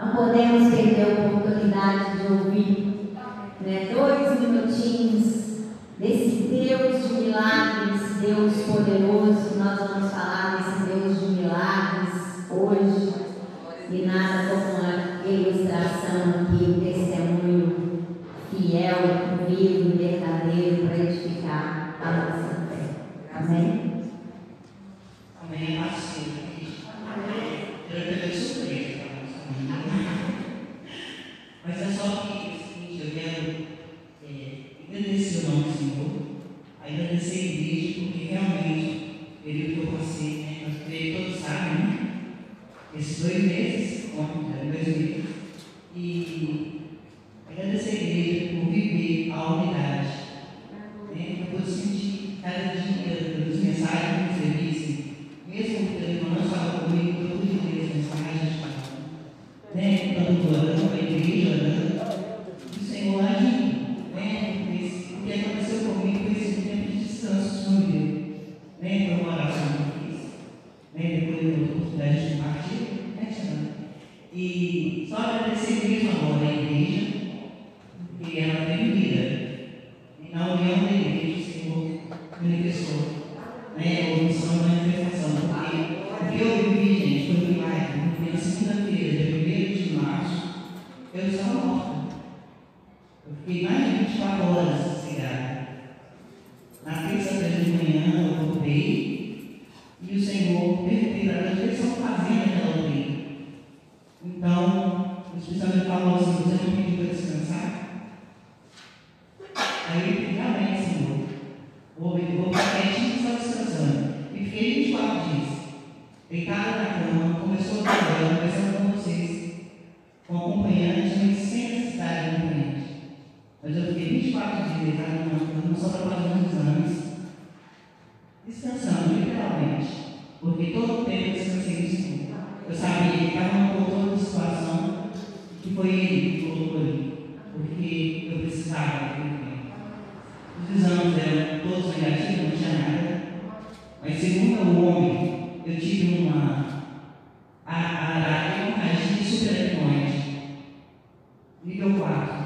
Não podemos perder a oportunidade de ouvir né, dois minutinhos desse Deus de milagres, Deus poderoso. Nós vamos falar desse Deus de milagres hoje. E nada como uma ilustração que E só agradecer mesmo amor à igreja. segundo o homem, eu tive uma. A, a araca é uma. Nível 4.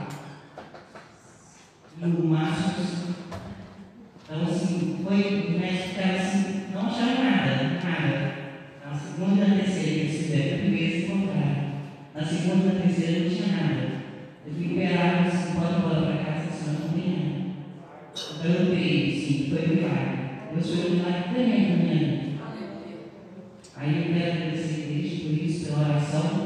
E o Márcio. Então, assim, foi. O mestre ficava assim, não achava nada, nada. Na segunda, na terceira, eles se o primeiro, se. Na segunda, na terceira, não tinha nada. Eu fui imperado, assim, pode voltar para casa, assim, senão não tem nada. Então, eu dei, sim, foi obrigado. Are you ready to receive these? Por isso, pela oração,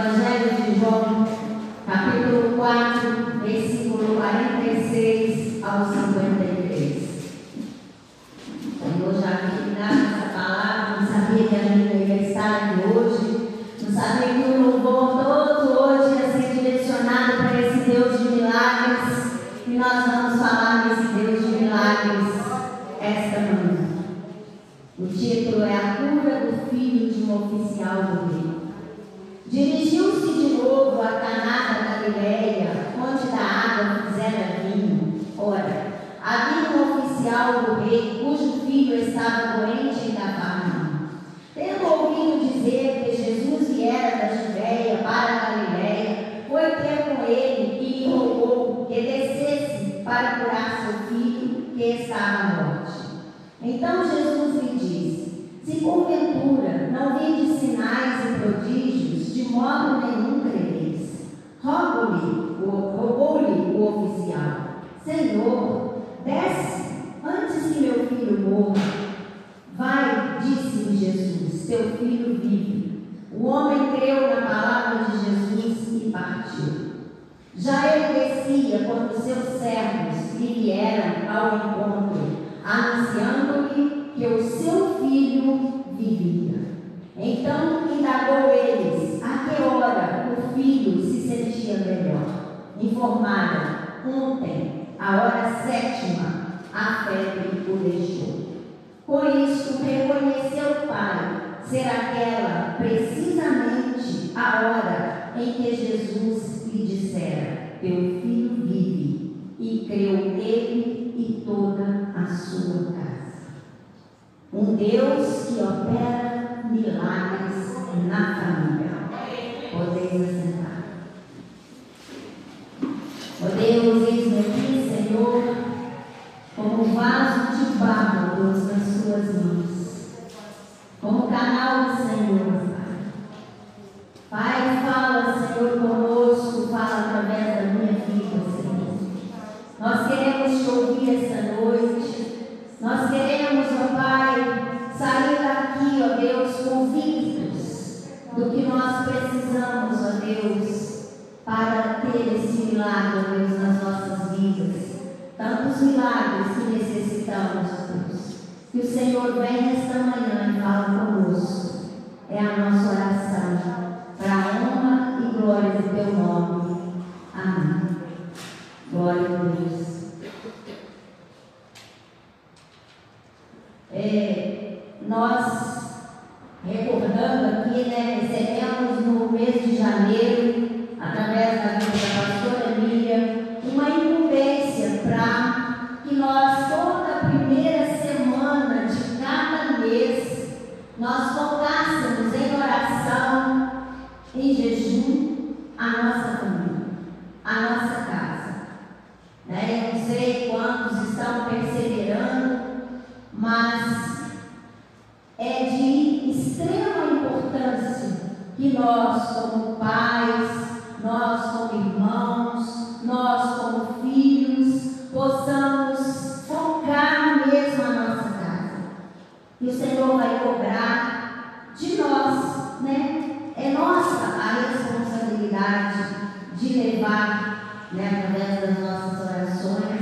Evangelho de João, capítulo Já ele descia quando seus servos lhe vieram ao encontro, anunciando-lhe que o seu filho vivia. Então indagou eles a que hora o filho se sentia melhor. Informaram, ontem, a hora sétima, a febre o deixou. Com isso, reconheceu o pai ser aquela precisamente a hora em que Jesus lhe dissera: Teu filho vive, e creu ele e toda a sua casa. Um Deus que opera milagres na família. Podeis assentar. Ó Deus, eis-me aqui, Senhor, como vaso de barro, Deus, nas suas mãos. Como canal do Senhor, Pai. Pai, fala, Senhor, conosco, fala através da. Nós queremos te ouvir essa noite. Nós queremos, ó Pai, sair daqui, ó Deus, convictos do que nós precisamos, ó Deus, para ter esse milagre, ó Deus, nas nossas vidas. Tantos milagres que necessitamos, ó Deus. Que o Senhor venha esta manhã e fala conosco. É a nossa oração. Para a honra e glória do teu nome. Amém. Glória a Deus. É, nós, recordando aqui, né, recebemos no mês de janeiro, através da E o Senhor vai cobrar de nós, né? É nossa a responsabilidade de levar, né, através das nossas orações,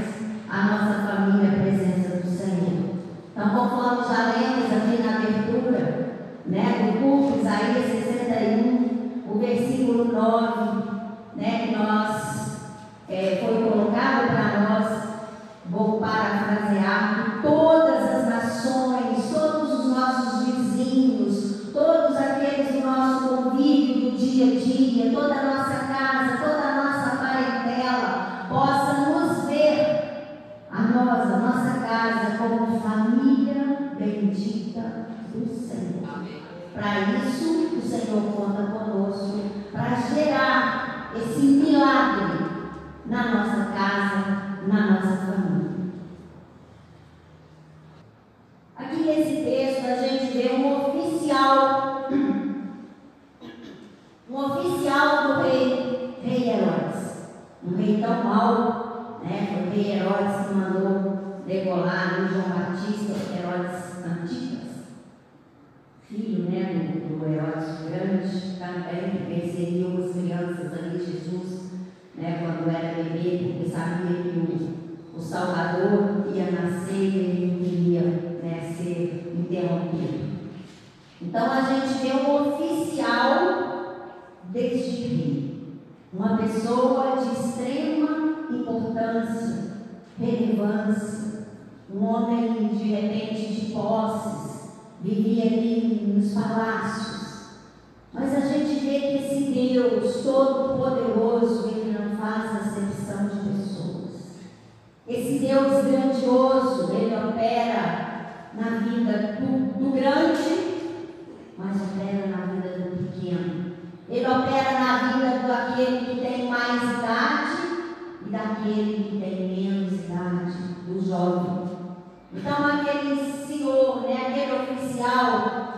a nossa família à presença do Senhor. Então, conforme já lemos aqui na abertura, né, do culto, Isaías 61, o versículo 9, né, que nós, é, foi colocado para nós, vou parafrasear, que dia a dia, toda rei Herodes mandou degolar o João Batista, Herodes Antipas, filho né, do, Herodes Grande, também que perseguiu as crianças ali, Jesus, né, quando era bebê, porque sabia que o, o Salvador ia nascer e ele não queria né, ser interrompido. Então a gente vê um oficial deste rei, uma pessoa de extrema importância, relevância, um homem de repente de posses, vivia ali nos palácios. Mas a gente vê que esse Deus todo-poderoso, ele não faz acepção de pessoas. Esse Deus grandioso, ele opera na vida do, do grande, mas opera na vida do pequeno. Ele opera na vida do aquele que tem mais idade daquele que tem menos idade, do jovem. Então aquele senhor, né, aquele oficial,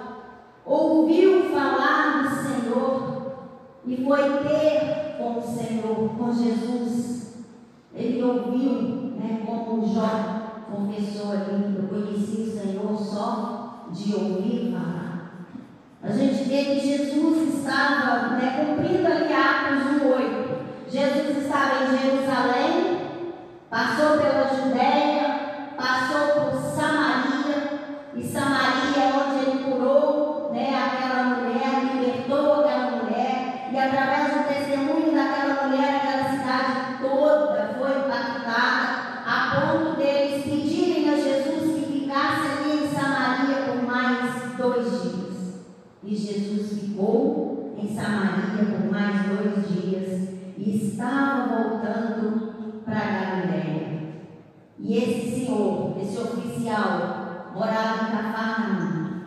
ouviu falar do Senhor e foi ter com o Senhor, com Jesus. Ele ouviu, né, como Jó confessou ali, eu conheci o Senhor só de ouvir falar. A gente vê que Jesus estava né, cumprindo ali Atos 1,8. Jesus estava em Jerusalém, passou pela Judéia, passou por Samaria, e Samaria E esse senhor, esse oficial, morava em Cafarnaum.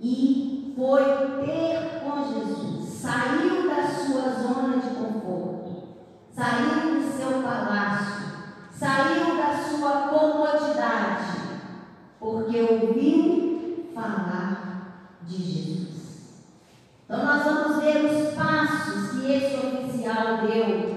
E foi ter com Jesus, saiu da sua zona de conforto, saiu do seu palácio, saiu da sua comodidade, porque ouviu falar de Jesus. Então nós vamos ver os passos que esse oficial deu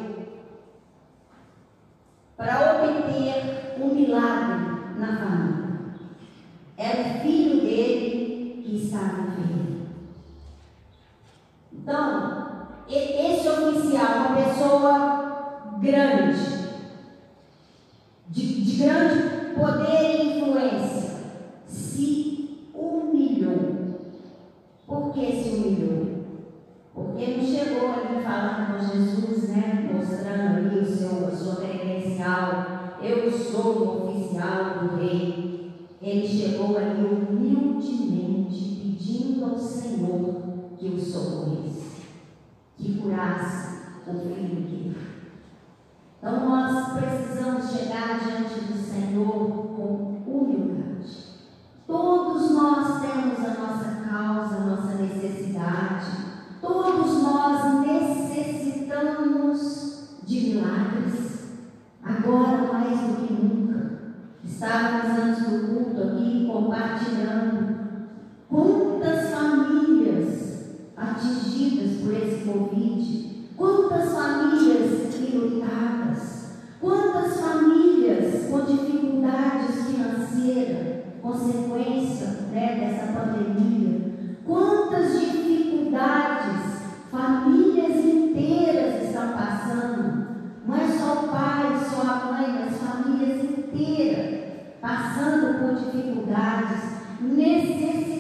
Covid, quantas famílias enlutadas, quantas famílias com dificuldades financeiras consequência né, dessa pandemia. Quantas dificuldades famílias inteiras estão passando. Não é só o pai, só a mãe, mas famílias inteiras passando por dificuldades, necessitando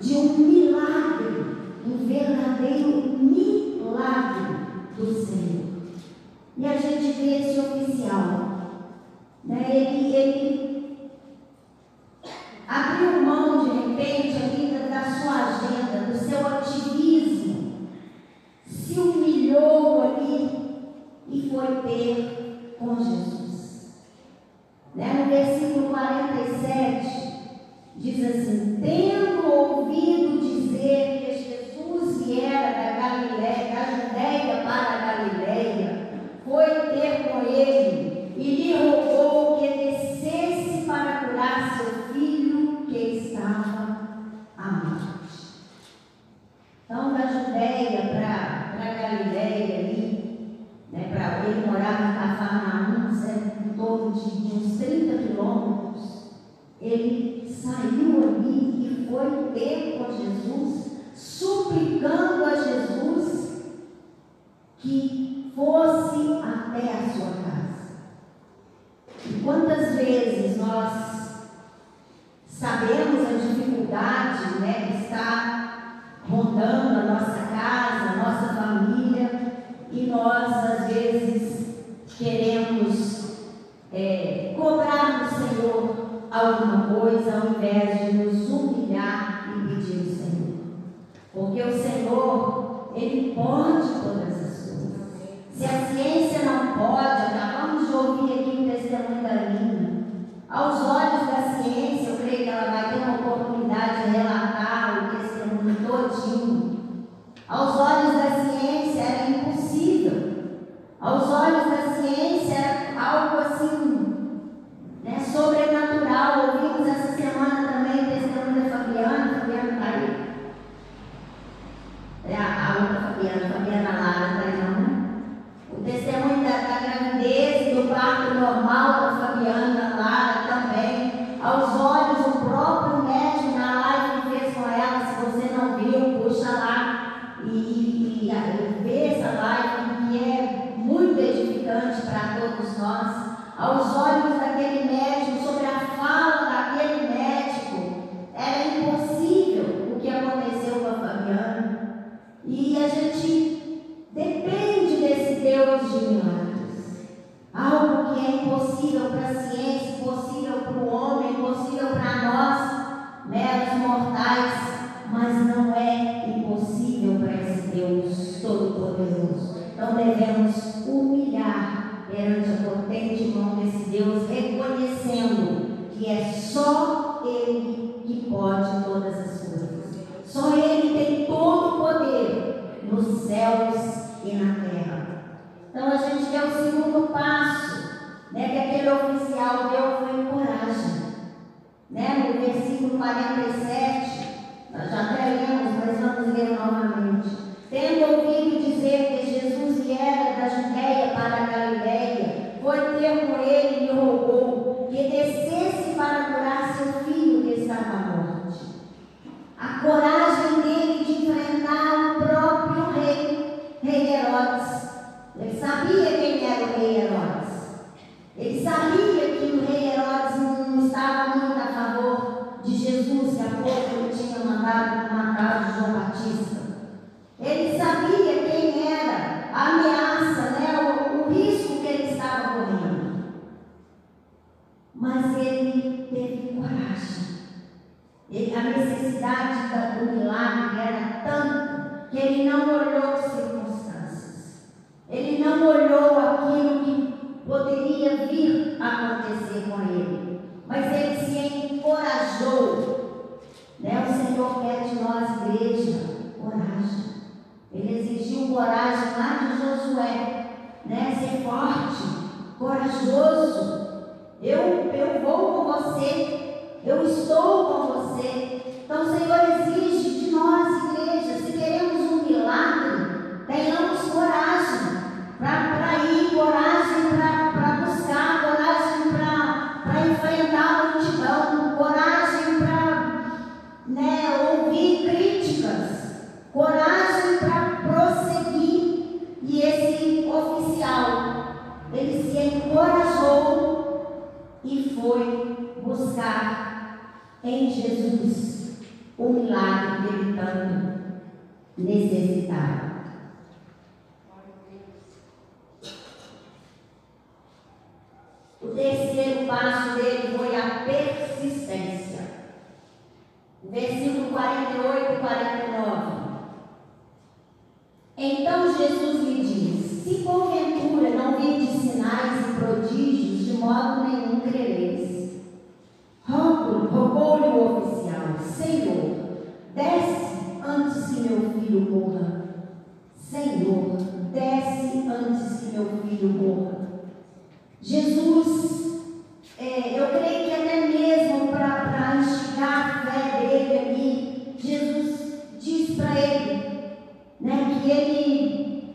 de um milagre, E a gente vê esse oficial, né? ele, ele abriu mão de repente ali da sua agenda, do seu ativismo, se humilhou ali e foi ter com Jesus. Né? No versículo 47, diz assim: Tendo ouvido dizer que Jesus viera da Galiléia, da Judéia para a Galiléia, foi ter com ele e lhe rogou que descesse para curar seu filho que estava à morte. Então, da Judéia para Galiléia ali, né, para ele morar em Cafarnaum, em torno de, de uns 30 quilômetros, ele saiu ali e foi ter com Jesus, suplicando a Jesus a sua casa. E quantas vezes nós sabemos a dificuldade né, que está rondando a nossa casa, a nossa família, e nós às vezes queremos é, cobrar do Senhor alguma coisa ao invés de nos humilhar e pedir ao Senhor. Porque o Senhor, Ele pode todas as coisas. Se a ciência não pode, acabamos de ouvir aqui um testemunho da linha, Aos olhos da ciência, eu creio que ela vai ter uma oportunidade de relatar o testemunho todinho. Aos olhos da ciência, era impossível. Aos olhos da ciência, era algo assim Gente vê o segundo passo né, que aquele oficial deu foi coragem. Né, no versículo 47, nós já até lemos, mas vamos ler novamente. Tendo ouvido dizer que Jesus viera da Judéia para a Galiléia, foi ter com ele e rogou que descesse para curar seu filho que estava morte. A coragem Exigiu coragem lá de Josué. Né? Ser forte, corajoso. Eu, eu vou com você. Eu estou com você. Então Senhor exige necessità. Senhor, desce antes que meu filho morra. Jesus, é, eu creio que até mesmo para instigar a fé dele ali, Jesus diz para ele né, que ele.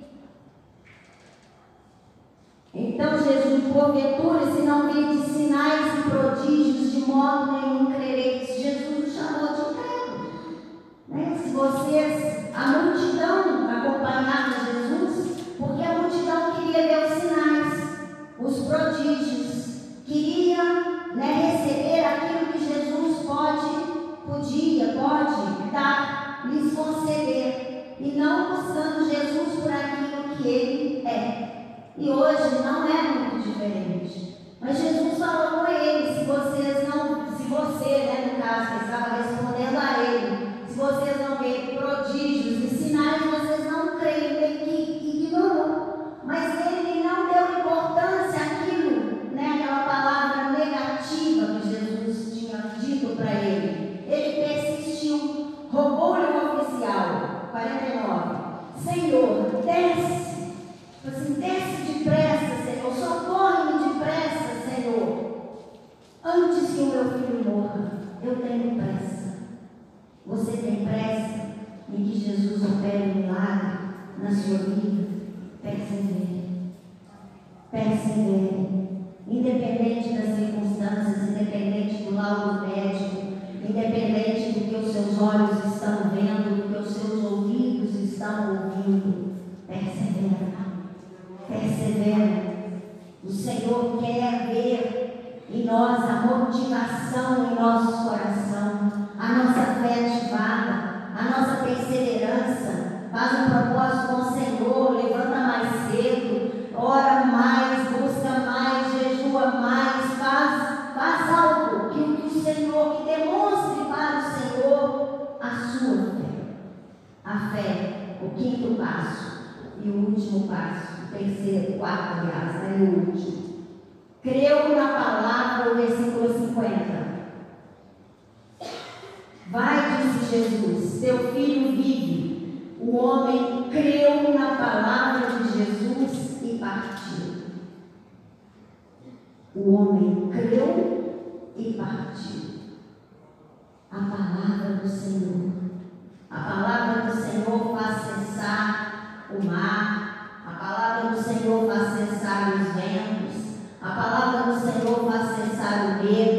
Então Jesus, porventura, se não virdes sinais e prodígios, de modo nenhum crereis. Jesus o chamou de incrédulo. Né? Se vocês, a multidão acompanhava Jesus, porque a multidão queria ver os sinais, os prodígios, queria né, receber aquilo que Jesus pode, podia, pode dar, lhes conceder, e não buscando Jesus por aquilo que ele é. E hoje não é muito diferente. Mas Jesus falou com ele, se vocês não, se você, né, no caso, que estava respondendo a ele, se vocês não verem prodígios sinais, vocês não creem, ele que ignorou. Mas Jesus, seu filho vive. O homem creu na palavra de Jesus e partiu. O homem creu e partiu. A palavra do Senhor. A palavra do Senhor faz cessar o mar. A palavra do Senhor faz cessar os ventos. A palavra do Senhor faz cessar o medo.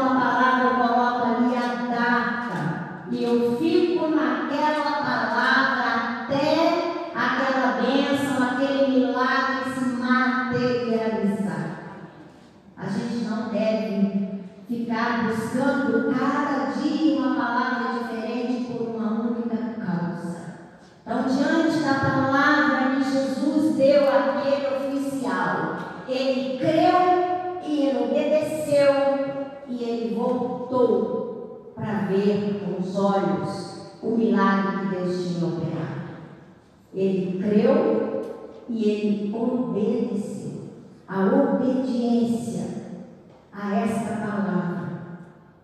Uma palavra, eu coloco ali a data e eu fico naquela palavra até aquela bênção, aquele milagre se materializar. A gente não deve ficar buscando cada dia uma palavra diferente por uma única causa. Então, diante da palavra que Jesus deu àquele oficial, ele creu e ele obedeceu ele voltou para ver com os olhos o milagre que Deus tinha operado. Ele creu e ele obedeceu. A obediência a esta palavra,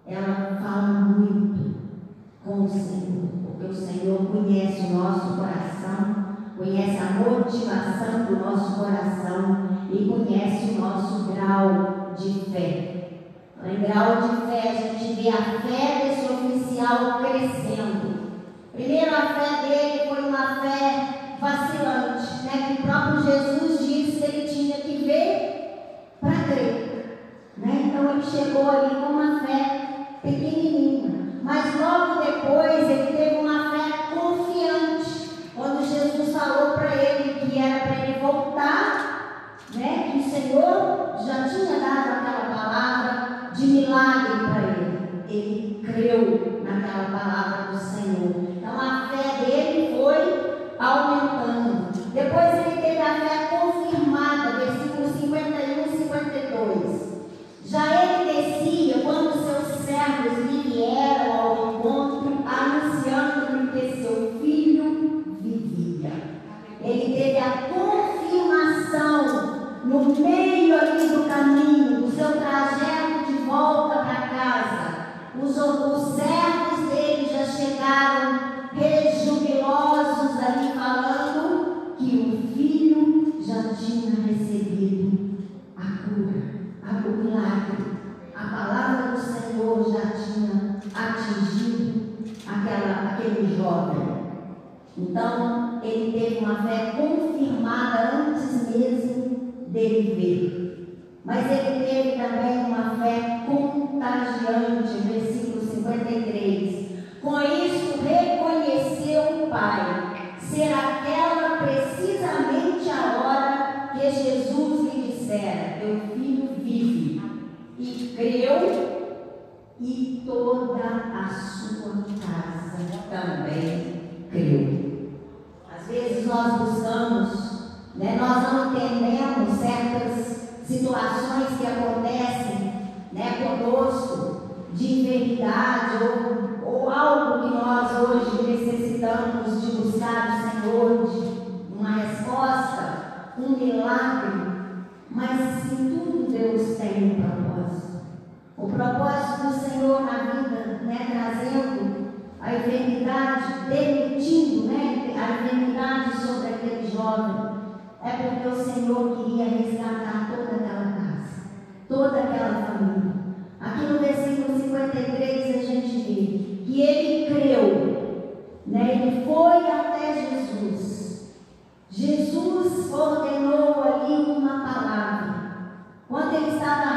ela fala muito com o Senhor, porque o Senhor conhece o nosso coração, conhece a motivação do nosso coração e conhece o nosso grau de fé. Em grau de fé, a gente vê a fé desse oficial crescendo. Primeiro, a fé dele foi uma fé vacilante, né? que o próprio Jesus disse que ele tinha que ver para crer. Né? Então ele chegou ali com uma fé pequenininha, mas logo depois ele teve uma dele ver. Mas ele teve também uma fé contagiante, versículo 53. Com isso, reconheceu o Pai ser aquela precisamente a hora que Jesus lhe dissera: Meu filho vive. E creu, e toda a sua casa também creu. Às vezes nós buscamos né? Nós não entendemos certas situações que acontecem né, conosco de enfermidade ou, ou algo que nós hoje necessitamos de buscar do Senhor, de uma resposta, um milagre. Mas em tudo Deus tem um propósito. O propósito do Senhor na vida, né, trazendo a enfermidade, permitindo né, a enfermidade sobre aquele jovem é porque o Senhor queria resgatar toda aquela casa, toda aquela família. Aqui no versículo 53 a gente vê que ele creu, né? ele foi até Jesus. Jesus ordenou ali uma palavra. Quando ele estava